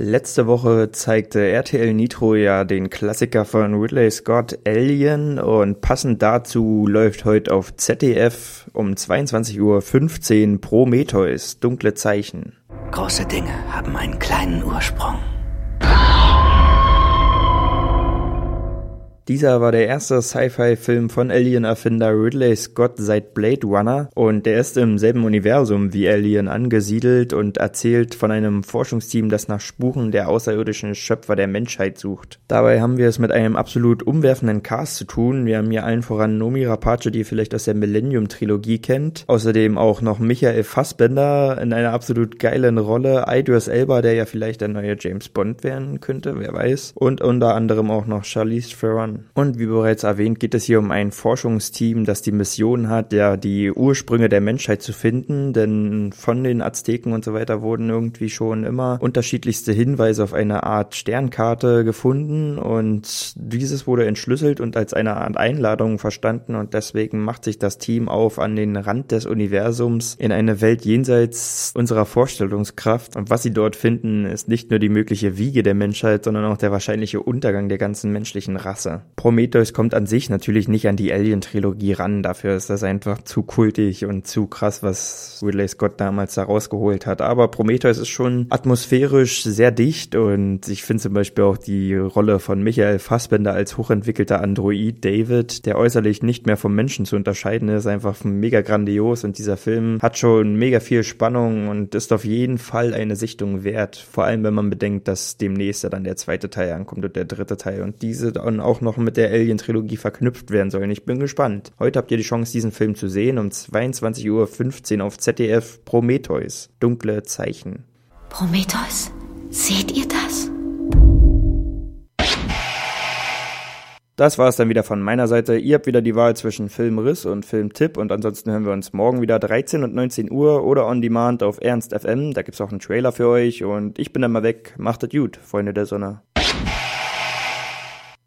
Letzte Woche zeigte RTL Nitro ja den Klassiker von Ridley Scott Alien und passend dazu läuft heute auf ZDF um 22.15 Uhr Prometheus, dunkle Zeichen. Große Dinge haben einen kleinen Ursprung. Dieser war der erste Sci-Fi-Film von Alien-Erfinder Ridley Scott seit Blade Runner und der ist im selben Universum wie Alien angesiedelt und erzählt von einem Forschungsteam, das nach Spuren der außerirdischen Schöpfer der Menschheit sucht. Dabei haben wir es mit einem absolut umwerfenden Cast zu tun. Wir haben hier allen voran Nomi Rapace, die ihr vielleicht aus der Millennium-Trilogie kennt. Außerdem auch noch Michael Fassbender in einer absolut geilen Rolle. Idris Elba, der ja vielleicht der neue James Bond werden könnte, wer weiß. Und unter anderem auch noch Charlize Theron. Und wie bereits erwähnt, geht es hier um ein Forschungsteam, das die Mission hat, ja die Ursprünge der Menschheit zu finden, denn von den Azteken und so weiter wurden irgendwie schon immer unterschiedlichste Hinweise auf eine Art Sternkarte gefunden. Und dieses wurde entschlüsselt und als eine Art Einladung verstanden. Und deswegen macht sich das Team auf an den Rand des Universums in eine Welt jenseits unserer Vorstellungskraft. Und was sie dort finden, ist nicht nur die mögliche Wiege der Menschheit, sondern auch der wahrscheinliche Untergang der ganzen menschlichen Rasse. Prometheus kommt an sich natürlich nicht an die Alien-Trilogie ran. Dafür ist das einfach zu kultig und zu krass, was Ridley Scott damals da rausgeholt hat. Aber Prometheus ist schon atmosphärisch sehr dicht und ich finde zum Beispiel auch die Rolle von Michael Fassbender als hochentwickelter Android David, der äußerlich nicht mehr vom Menschen zu unterscheiden ist, einfach mega grandios und dieser Film hat schon mega viel Spannung und ist auf jeden Fall eine Sichtung wert. Vor allem, wenn man bedenkt, dass demnächst dann der zweite Teil ankommt und der dritte Teil und diese dann auch noch mit der Alien-Trilogie verknüpft werden sollen. Ich bin gespannt. Heute habt ihr die Chance, diesen Film zu sehen um 22.15 Uhr auf ZDF Prometheus. Dunkle Zeichen. Prometheus, seht ihr das? Das war es dann wieder von meiner Seite. Ihr habt wieder die Wahl zwischen Filmriss und Filmtipp und ansonsten hören wir uns morgen wieder 13 und 19 Uhr oder on demand auf Ernst FM. Da gibt's auch einen Trailer für euch und ich bin dann mal weg. Macht es gut, Freunde der Sonne.